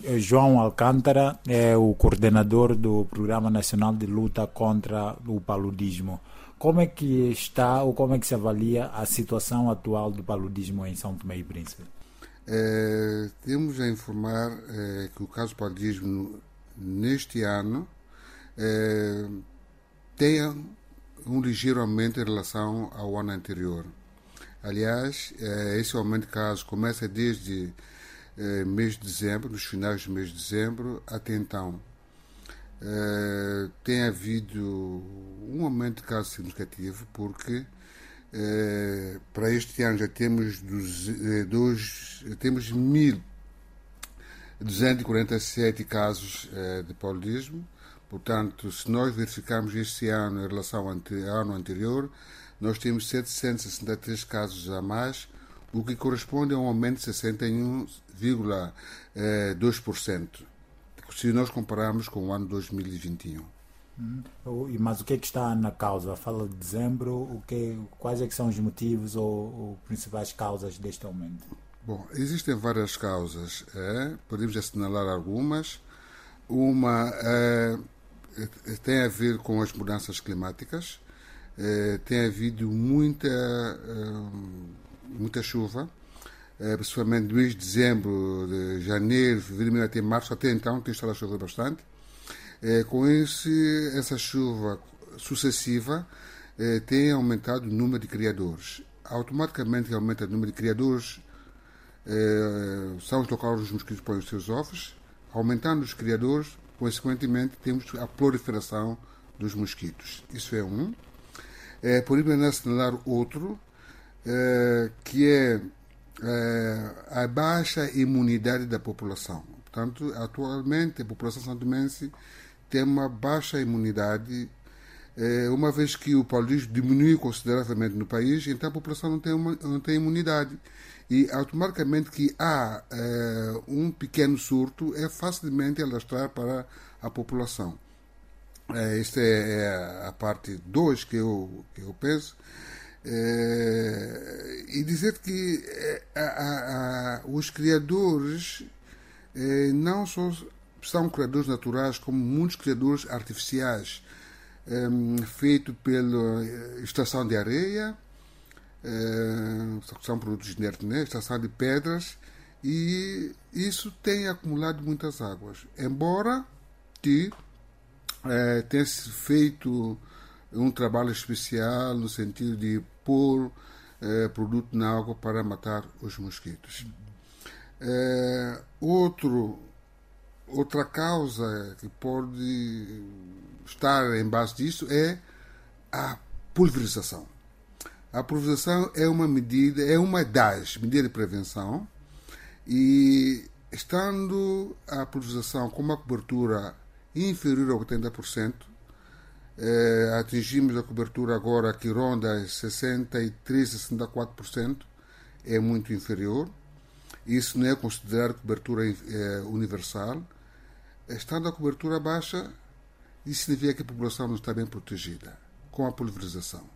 João Alcântara é o coordenador do Programa Nacional de Luta contra o Paludismo. Como é que está ou como é que se avalia a situação atual do paludismo em São Tomé e Príncipe? É, temos a informar é, que o caso paludismo neste ano é, tem um ligeiro aumento em relação ao ano anterior. Aliás, esse aumento de casos começa desde é, mês de dezembro, nos finais do mês de dezembro, até então. É, tem havido um aumento de casos significativo, porque é, para este ano já temos, dos, é, dois, temos 1.247 casos é, de paludismo. Portanto, se nós verificarmos este ano em relação ao ano anterior, nós temos 763 casos a mais, o que corresponde a um aumento de 61,2%, se nós compararmos com o ano 2021. Hum, mas o que é que está na causa? Fala de dezembro, o que, quais é que são os motivos ou, ou principais causas deste aumento? Bom, existem várias causas, é? podemos assinalar algumas. Uma é, tem a ver com as mudanças climáticas, eh, tem havido muita, eh, muita chuva, eh, principalmente mês de dezembro, de janeiro, fevereiro, até março, até então tem estado a chover bastante. com esse, essa chuva sucessiva, tem aumentado o número de criadores. Automaticamente aumenta o número de criadores, são os locais onde os mosquitos põem os seus ovos, aumentando os criadores, consequentemente temos a proliferação dos mosquitos. Isso é um. É, podemos assinalar outro, é, que é, é, a baixa imunidade da população. Portanto, atualmente a população santomense tem uma baixa imunidade, é, uma vez que o paludismo diminui consideravelmente no país, então a população não tem, uma, não tem imunidade. E automaticamente que há é, um pequeno surto, é facilmente alastrar para a população. É, esta é a parte 2 que eu, que eu penso. É, e dizer que é, a, a, a, os criadores é, não só são criadores naturais, como muitos criadores artificiais, é, feitos pela estação de areia, são produtos inertes, né? estação de pedras, e isso tem acumulado muitas águas. Embora que é, tem se feito um trabalho especial no sentido de pôr é, produto na água para matar os mosquitos. É, outro, outra causa que pode estar em base disso é a pulverização. A pulverização é uma medida, é uma das medidas de prevenção e estando a pulverização com uma cobertura inferior a 80%. Eh, atingimos a cobertura agora que ronda 63, 64%, é muito inferior. Isso não é considerado cobertura eh, universal. Estando a cobertura baixa, isso significa que a população não está bem protegida com a pulverização.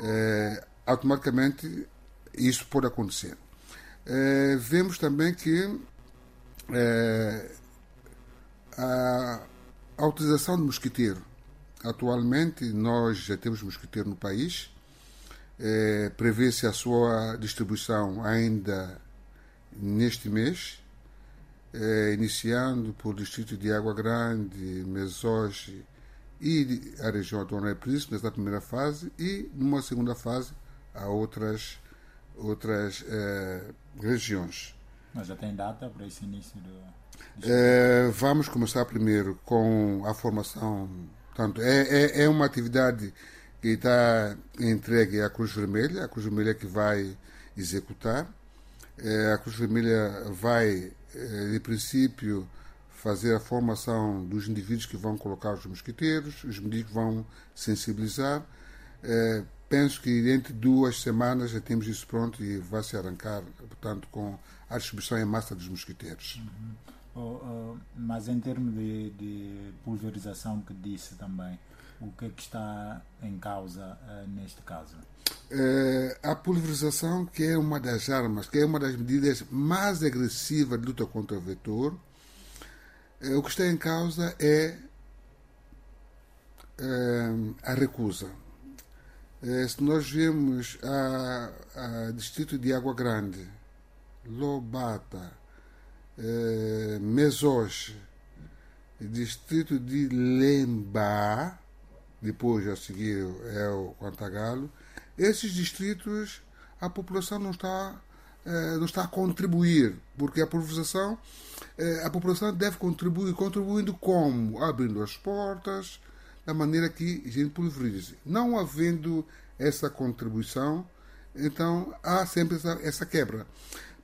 Eh, automaticamente, isso pode acontecer. vemos também que a, a utilização de mosquiteiro. Atualmente, nós já temos mosquiteiro no país. É, Prevê-se a sua distribuição ainda neste mês, é, iniciando por distrito de Água Grande, Mesoge e a região do Honor Príncipe, nessa primeira fase, e numa segunda fase a outras, outras é, regiões. Mas já tem data para esse início do. É, vamos começar primeiro com a formação. Portanto, é, é, é uma atividade que está entregue à Cruz Vermelha, a Cruz Vermelha que vai executar. É, a Cruz Vermelha vai, é, de princípio, fazer a formação dos indivíduos que vão colocar os mosquiteiros, os que vão sensibilizar. É, penso que entre duas semanas já temos isso pronto e vai se arrancar, portanto, com a distribuição em massa dos mosquiteiros. Uhum. Oh, mas em termos de, de, pulverização que disse também, o que é que está em causa uh, neste caso? Uh, a pulverização, que é uma das armas, que é uma das medidas mais agressivas de luta contra o vetor, Eh, o que está em causa é eh, a recusa. Eh, se nós vemos a, a distrito de Água Grande, Lobata, eh, Mesoche, distrito de Lemba, depois a seguir é o Quantagalo, esses distritos a população não está eh, não está a contribuir, porque a população, eh, a população deve contribuir, contribuindo como? Abrindo as portas, da maneira que a gente pulverize. Não havendo essa contribuição, então há sempre essa, essa quebra.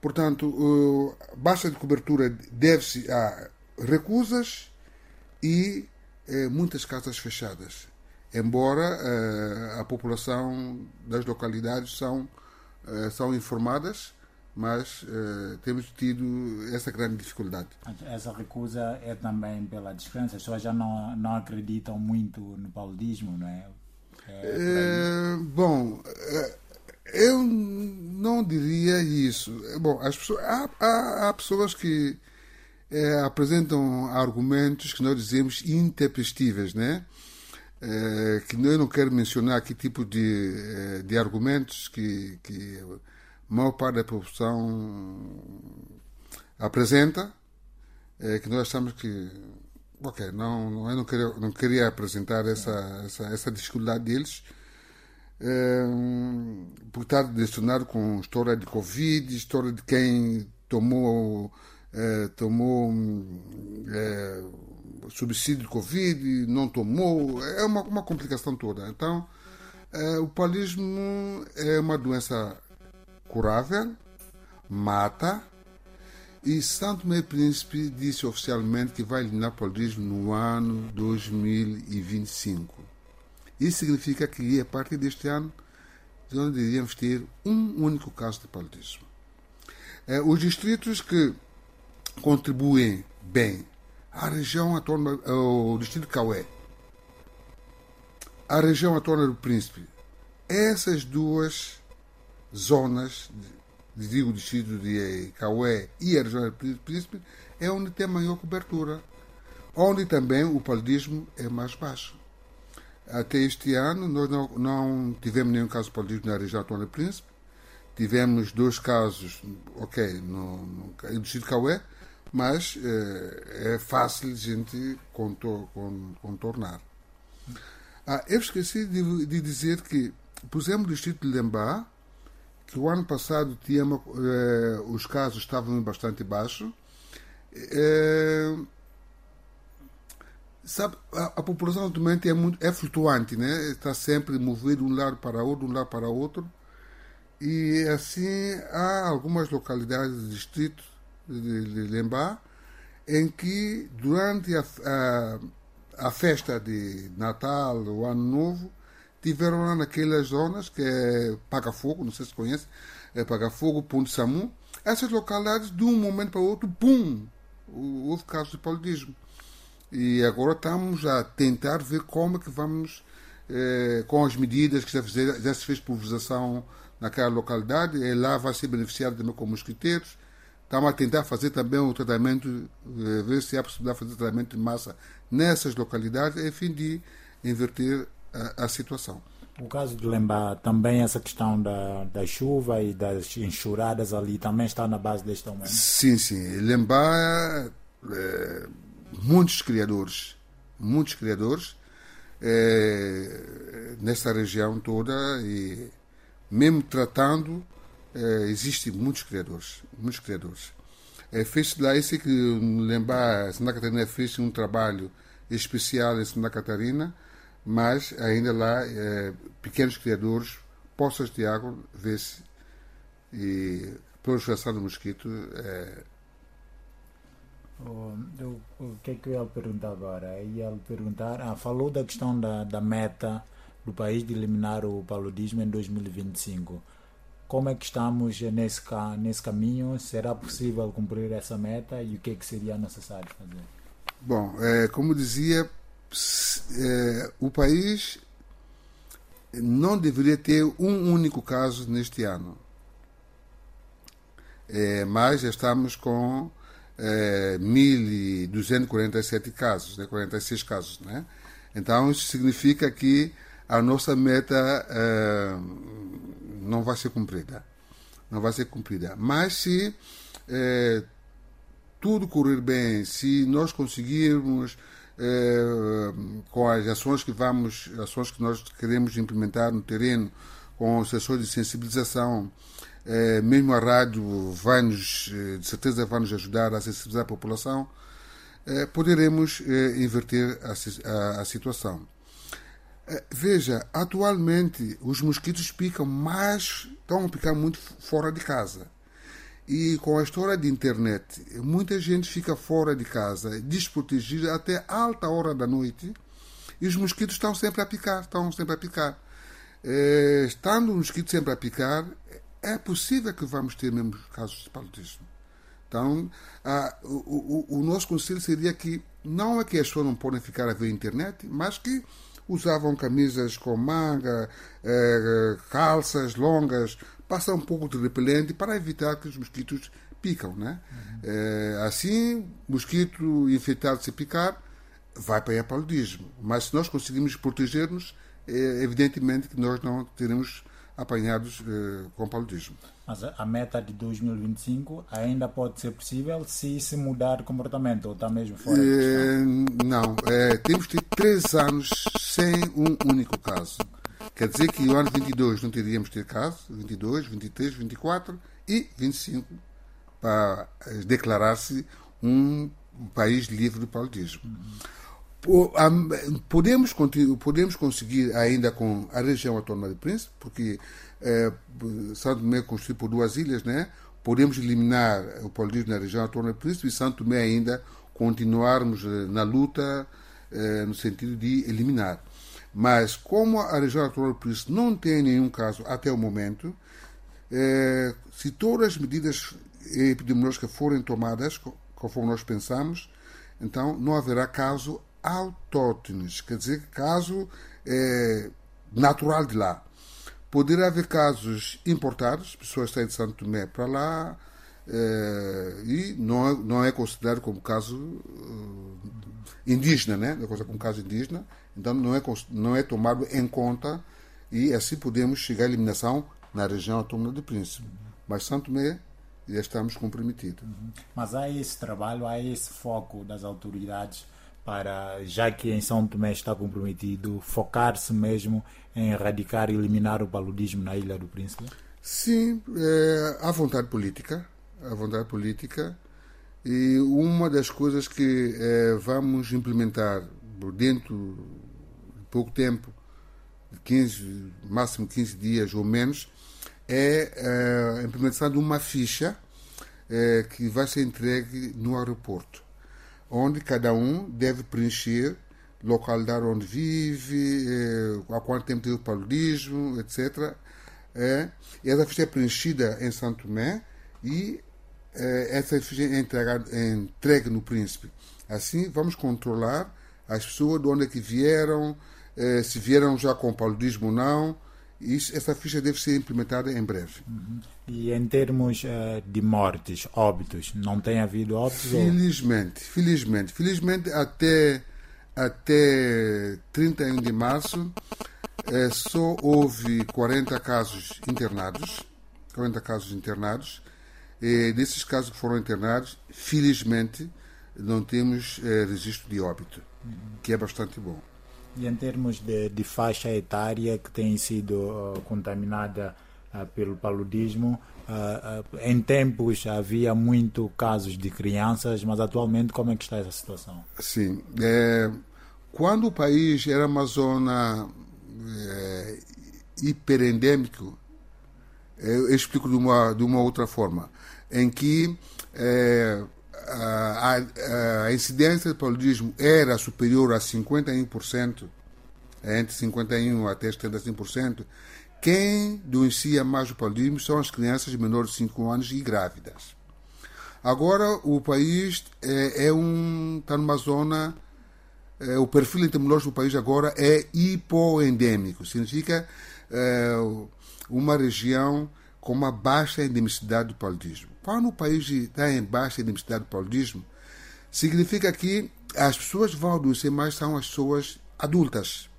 Portanto, baixa de cobertura deve-se a recusas e uh, muitas casas fechadas. Embora uh, a população das localidades são, são informadas, mas temos tido essa grande dificuldade. Essa recusa é também pela descrença, as pessoas já não, não acreditam muito no paludismo, não é? é, bom, eh, eu não diria isso. Bom, as pessoas, há, há, há pessoas que é, apresentam argumentos que nós dizemos intempestíveis, né? É, que eu não quero mencionar que tipo de, de argumentos que, que a maior parte da população apresenta, é que nós achamos que, ok, não, eu não queria, não queria apresentar essa, essa, essa dificuldade deles, é, por estar direcionado com história de Covid, história de quem tomou, é, tomou é, subsídio de Covid, não tomou, é uma, uma complicação toda. Então, é, o palismo é uma doença curável, mata, e Santo Tomé Príncipe disse oficialmente que vai eliminar o paludismo no ano 2025. Isso significa que a partir deste ano nós deveríamos ter um único caso de paludismo. É, os distritos que contribuem bem, a região autônoma, o distrito de Caué, a região autônoma do Príncipe, essas duas zonas, digo o distrito de Caué e a região do Príncipe, é onde tem maior cobertura, onde também o paludismo é mais baixo. Até este ano, nós não, não tivemos nenhum caso paludismo na região do Príncipe, tivemos dois casos, ok, no, no, no distrito de Caué, mas é, é fácil de gente contor, contornar. Ah, eu esqueci de, de dizer que, exemplo, o distrito de Lembá, que o ano passado tinha eh, os casos estavam bastante baixos. Eh, sabe, a, a, população atualmente é muito é flutuante, né? Está sempre movida de um lado para outro, de um lado para outro. E assim há algumas localidades do distrito de, Lembá em que durante a, a, a festa de Natal, o Ano Novo, tiveram lá naquelas zonas que é Paga Fogo, não sei se conhece, é Paga Fogo, Ponte Samu. Essas localidades, de um momento para o outro, pum, houve casos de paludismo. E agora estamos a tentar ver como é que vamos, eh, com as medidas que já, fizer, já se fez pulverização naquela localidade, e lá vai ser beneficiado também com mosquiteiros. Estamos a tentar fazer também o tratamento, eh, ver se há possibilidade de fazer tratamento de massa nessas localidades, a fim de inverter a, a situação. O caso de Lembá, também essa questão da, da chuva e das enxurradas ali também está na base deste aumento? Sim, sim. Lembá, é, muitos criadores, muitos criadores é, nessa região toda e mesmo tratando, é, existem muitos criadores, muitos criadores. É, fez lá esse que Lembá, Santa Catarina fez um trabalho especial em Santa Catarina, mas ainda lá é, pequenos criadores, poças de água, vê-se e proliferação do mosquito é... o, o, o, que é que eu ia perguntar agora? Ia perguntar, ah, falou da questão da, da meta do país de eliminar o paludismo em 2025. Como é que estamos nesse, nesse caminho? Será possível cumprir essa meta e o que, é que seria necessário fazer? Bom, é, como dizia, é, o país não deveria ter um único caso neste ano. É, mas estamos com é, 1.247 casos, né, 46 casos. Né? Então, isso significa que a nossa meta é, não vai ser cumprida. Não vai ser cumprida. Mas se é, tudo correr bem, se nós conseguirmos é, com as ações que vamos, ações que nós queremos implementar no terreno, com sessões de sensibilização, é, mesmo a rádio vai nos, de certeza vai nos ajudar a sensibilizar a população, é, poderemos inverter a, a, a situação. Veja, atualmente os mosquitos picam, mas estão a picar muito fora de casa. E com a história de internet, muita gente fica fora de casa, desprotegida até alta hora da noite, e os mosquitos estão sempre a picar, estão sempre a picar. É, estando o mosquito sempre a picar, é possível que vamos ter mesmo casos de paludismo. Então, a, o, o, o, nosso conselho seria que não é que as pessoas não podem ficar a ver a internet, mas que usavam camisas com manga, é, calças longas, passar um pouco de repelente para evitar que os mosquitos picam, né? Uhum. É, assim, mosquito infectado se picar, vai para o paludismo. Mas se nós conseguimos proteger-nos, é evidentemente que nós não teremos apanhados eh, com paludismo. Mas a meta de 2025 ainda pode ser possível se se mudar o comportamento ou está mesmo fora é, Não, é, temos ter três anos sem um único caso. Quer dizer que no ano 22 não teríamos ter caso, 22, 23, 24 e 25 para declarar-se um país livre do paludismo. Podemos, podemos conseguir ainda com a região autónoma de Príncipe, porque é, Santo Tomé é constituído por duas ilhas, né? podemos eliminar o paludismo na região autónoma de Príncipe e Santo Tomé ainda continuarmos eh, na luta é, no sentido de eliminar. Mas, como a região autónoma por isso não tem nenhum caso até o momento, se todas as medidas epidemiológicas forem tomadas, conforme nós pensamos, então não haverá caso autóctones, quer dizer, caso é, natural de lá. Poderá haver casos importados, pessoas saem de Santo Tomé para lá, é, e não é, não é considerado como caso uh, indígena, né? Considerado como caso indígena, então não é, não é tomado em conta e assim podemos chegar à eliminação na região autônoma do Príncipe. Mas Santo Tomé já estamos comprometidos. Mas há esse trabalho, há esse foco das autoridades para, já que em São Tomé está comprometido, focar-se mesmo em erradicar e eliminar o paludismo na Ilha do Príncipe? Sim, é, há vontade política, há vontade política e uma das coisas que é, vamos implementar dentro pouco tempo, 15, máximo 15 dias ou menos, é, é a implementação de uma ficha é, que vai ser entregue no aeroporto, onde cada um deve preencher localidade onde vive, é, há quanto tempo teve paludismo, etc. É, essa ficha é preenchida em Santo Tomé e é, essa ficha é é entregue no Príncipe. Assim, vamos controlar as pessoas de onde é que vieram, eh, se vieram já com paludismo ou não. Isso, essa ficha deve ser implementada em breve. Uhum. E em termos uh, de mortes, óbitos, não tem havido óbitos? Felizmente, ou... felizmente. Felizmente, até, até 31 de março, eh, só houve 40 casos internados. 40 casos internados. E desses casos que foram internados, felizmente, não temos eh, registro de óbito, uhum. que é bastante bom. E em termos de, de faixa etária que tem sido uh, contaminada uh, pelo paludismo, uh, em tempos havia muito casos de crianças, mas atualmente como é que está essa situação? Sim. É, quando o país era uma zona é, hiperendêmico, eu explico de uma, de uma outra forma, em que é, a, a, incidência de paludismo era superior a 51%, entre 51% até 75%, quem denuncia mais o paludismo são as crianças menores de 5 anos e grávidas. Agora, o país é, é um, está numa zona, é, o perfil epidemiológico do país agora é hipoendêmico, significa é, uma região com uma baixa endemicidade do paludismo. Quando o país está em baixa endemicidade do paludismo, significa que as pessoas vão adoecer mais são as pessoas adultas.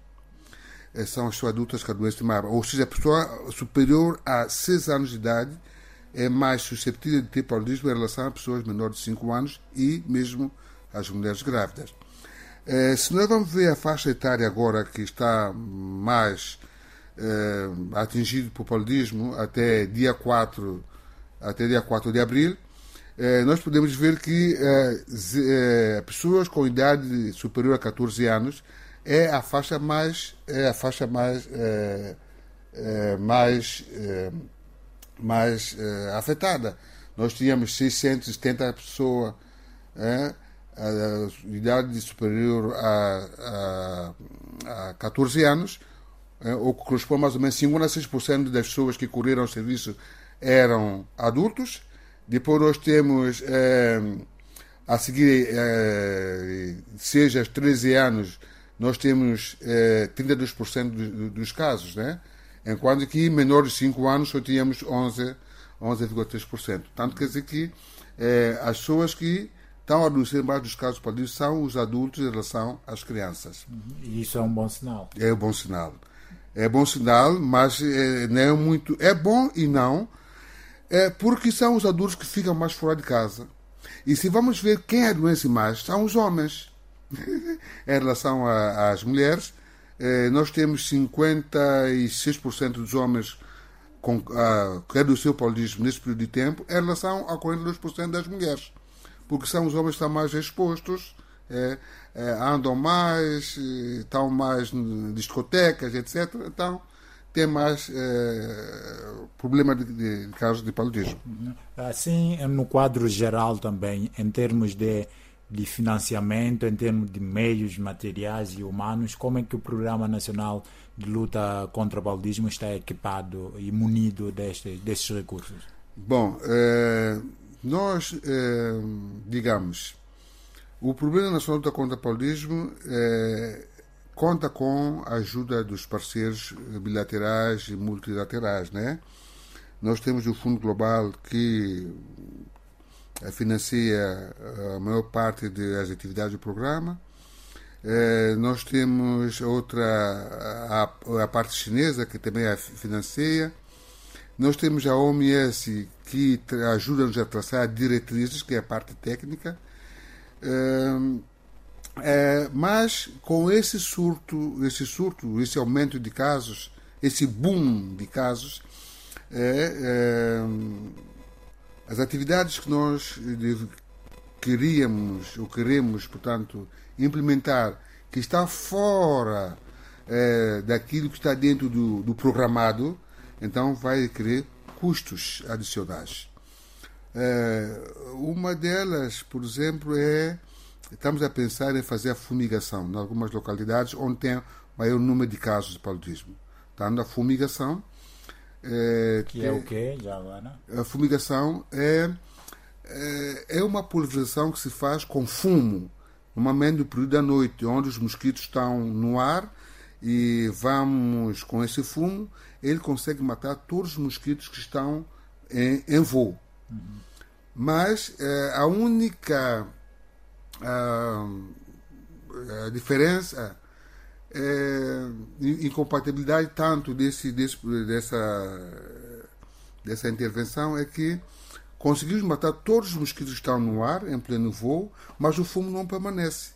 Eh, são as pessoas adultas que adoecem mais. Ou seja, a pessoa superior a 6 anos de idade é mais susceptível de ter paludismo em relação a pessoas menores de 5 anos e mesmo as mulheres grávidas. Eh, se nós vamos ver a faixa etária agora que está mais eh, atingido por paludismo até dia 4, até dia 4 de abril, eh, nós podemos ver que eh, pessoas com idade superior a 14 anos é a faixa mais é a faixa mais mais mais afetada. Nós tínhamos 670 pessoas a idade superior a, a, a 14 anos é, o que corresponde mais ou menos 56% das pessoas que correram o serviço eram adultos. Depois nós temos, é, a seguir, seja aos 13 anos, nós temos é, 32% dos, dos casos, né? enquanto que menores de 5 anos só tínhamos 11,3%. 11, Tanto quer dizer que é, as pessoas que estão a adoecer mais dos casos palídeos são os adultos em relação às crianças. E isso é um bom sinal. É um bom sinal é bom sinal, mas é, não é muito. É bom e não, é porque são os adultos que ficam mais fora de casa. E se vamos ver quem adoece mais, são os homens. em relação às mulheres, é, nós temos 56% dos homens com, a, que adoeceu o paludismo nesse período de tempo, em relação a 42% das mulheres. Porque são os homens que estão mais expostos é, é, andam mais, estão mais em discotecas, etc. Então, tem mais é, problema de, de, de casos de paludismo. Assim, no quadro geral também, em termos de, de financiamento, em termos de meios materiais e humanos, como é que o Programa Nacional de Luta contra o Paludismo está equipado e munido deste, destes recursos? Bom, é, nós, é, digamos, o Programa Nacional da contra o Paludismo é, conta com a ajuda dos parceiros bilaterais e multilaterais, né? Nós temos o Fundo Global que financia a maior parte das atividades do programa. É, nós temos outra, a, a, parte chinesa, que também a financia. Nós temos a OMS, que ajuda-nos a traçar diretrizes, que é a parte técnica. É, mas com esse surto, esse surto, esse aumento de casos, esse boom de casos, é, é, as atividades que nós queríamos ou queremos, portanto, implementar, que está fora é, daquilo que está dentro do, do programado, então vai requerer custos adicionais. É, uma delas, por exemplo, é estamos a pensar em fazer a fumigação em algumas localidades onde tem maior número de casos de paludismo. Tanto a fumigação. É, que é, é o quê, já agora? A fumigação é, é, é uma pulverização que se faz com fumo, normalmente no período da noite, onde os mosquitos estão no ar e vamos com esse fumo, ele consegue matar todos os mosquitos que estão em, em voo. Uhum. Mas é, a única a, a diferença é incompatibilidade tanto desse, desse, dessa, dessa intervenção é que conseguimos matar todos os mosquitos que estão no ar em pleno voo, mas o fumo não permanece.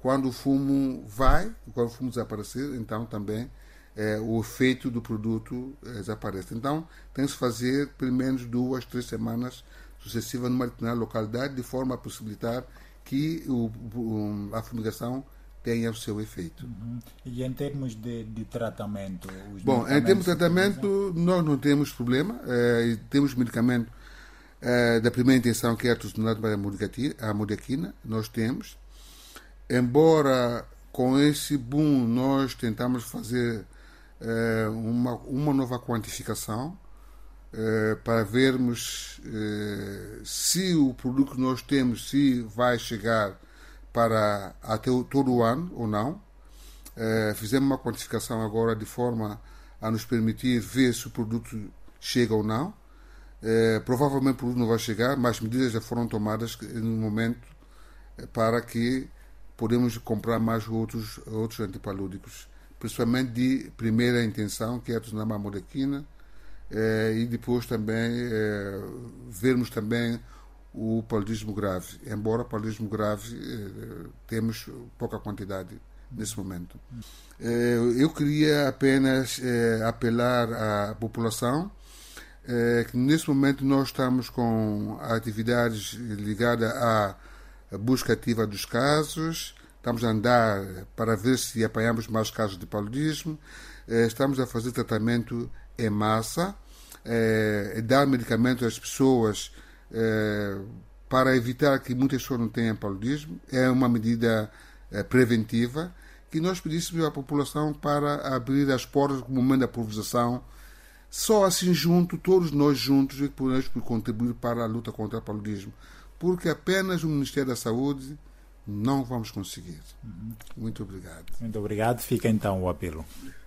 Quando o fumo vai, quando o fumo desaparecer, então também é, o efeito do produto é, desaparece. Então, tem que fazer pelo menos duas, três semanas sucessivas numa determinada localidade, de forma a possibilitar que o, o, a fumigação tenha o seu efeito. Uhum. E em termos de, de tratamento? Bom, em termos de tratamento, nós não temos problema. É, temos medicamento é, da primeira intenção, que é a tusonado para a modiaquina, nós temos. Embora com esse boom nós tentamos fazer é, uma, uma nova quantificação, eh, para vermos eh, se o produto que nós temos se vai chegar para até todo o ano ou não. Eh, fizemos uma quantificação agora de forma a nos permitir ver se o produto chega ou não. Provavelmente o produto não vai chegar, mas medidas já foram tomadas no momento para que podemos comprar mais outros, outros antipalúdicos, principalmente de primeira intenção, que é a molequina, eh, e depois também eh, vermos também o paludismo grave, embora o paludismo grave eh, temos pouca quantidade nesse momento. Eh, eu queria apenas eh, apelar à população eh, que nesse momento nós estamos com atividades ligadas à busca ativa dos casos, estamos a andar para ver se apanhamos mais casos de paludismo, estamos a fazer tratamento em massa, é, dar medicamentos às pessoas é, para evitar que muitas pessoas não tenham paludismo. É uma medida é, preventiva que nós pedíssemos à população para abrir as portas no momento da pulverização. Só assim junto, todos nós juntos, é que podemos contribuir para a luta contra o paludismo porque apenas o Ministério da Saúde não vamos conseguir. Muito obrigado. Muito obrigado. Fica então o apelo.